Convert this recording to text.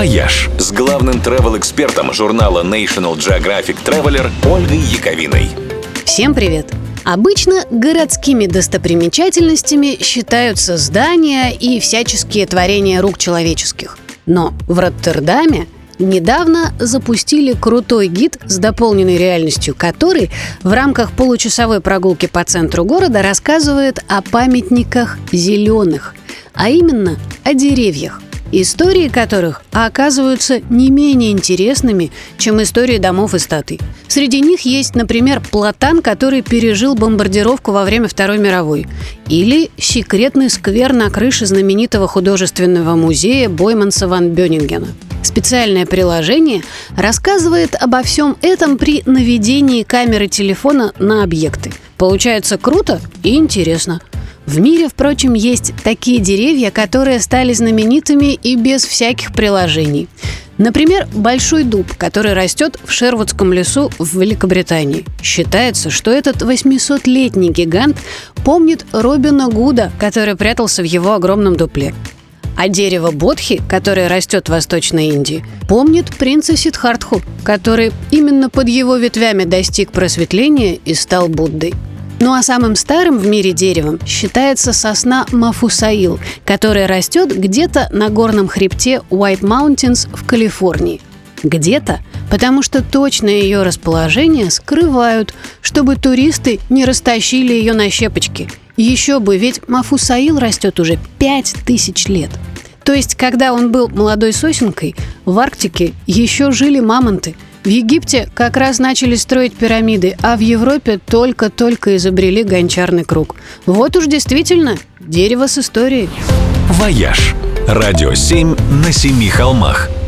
«Вояж» с главным travel-экспертом журнала National Geographic Traveler Ольгой Яковиной. Всем привет! Обычно городскими достопримечательностями считаются здания и всяческие творения рук человеческих. Но в Роттердаме недавно запустили крутой гид с дополненной реальностью, который в рамках получасовой прогулки по центру города рассказывает о памятниках зеленых, а именно о деревьях истории которых оказываются не менее интересными, чем истории домов и статуй. Среди них есть, например, платан, который пережил бомбардировку во время Второй мировой, или секретный сквер на крыше знаменитого художественного музея Бойманса ван Бёнингена. Специальное приложение рассказывает обо всем этом при наведении камеры телефона на объекты. Получается круто и интересно – в мире, впрочем, есть такие деревья, которые стали знаменитыми и без всяких приложений. Например, большой дуб, который растет в Шервудском лесу в Великобритании. Считается, что этот 800-летний гигант помнит Робина Гуда, который прятался в его огромном дупле. А дерево Бодхи, которое растет в Восточной Индии, помнит принца Сидхартху, который именно под его ветвями достиг просветления и стал Буддой. Ну а самым старым в мире деревом считается сосна Мафусаил, которая растет где-то на горном хребте White Mountains в Калифорнии. Где-то, потому что точное ее расположение скрывают, чтобы туристы не растащили ее на щепочки. Еще бы, ведь Мафусаил растет уже пять тысяч лет. То есть, когда он был молодой сосенкой, в Арктике еще жили мамонты – в Египте как раз начали строить пирамиды, а в Европе только-только изобрели гончарный круг. Вот уж действительно дерево с историей. «Вояж» – радио 7 на семи холмах –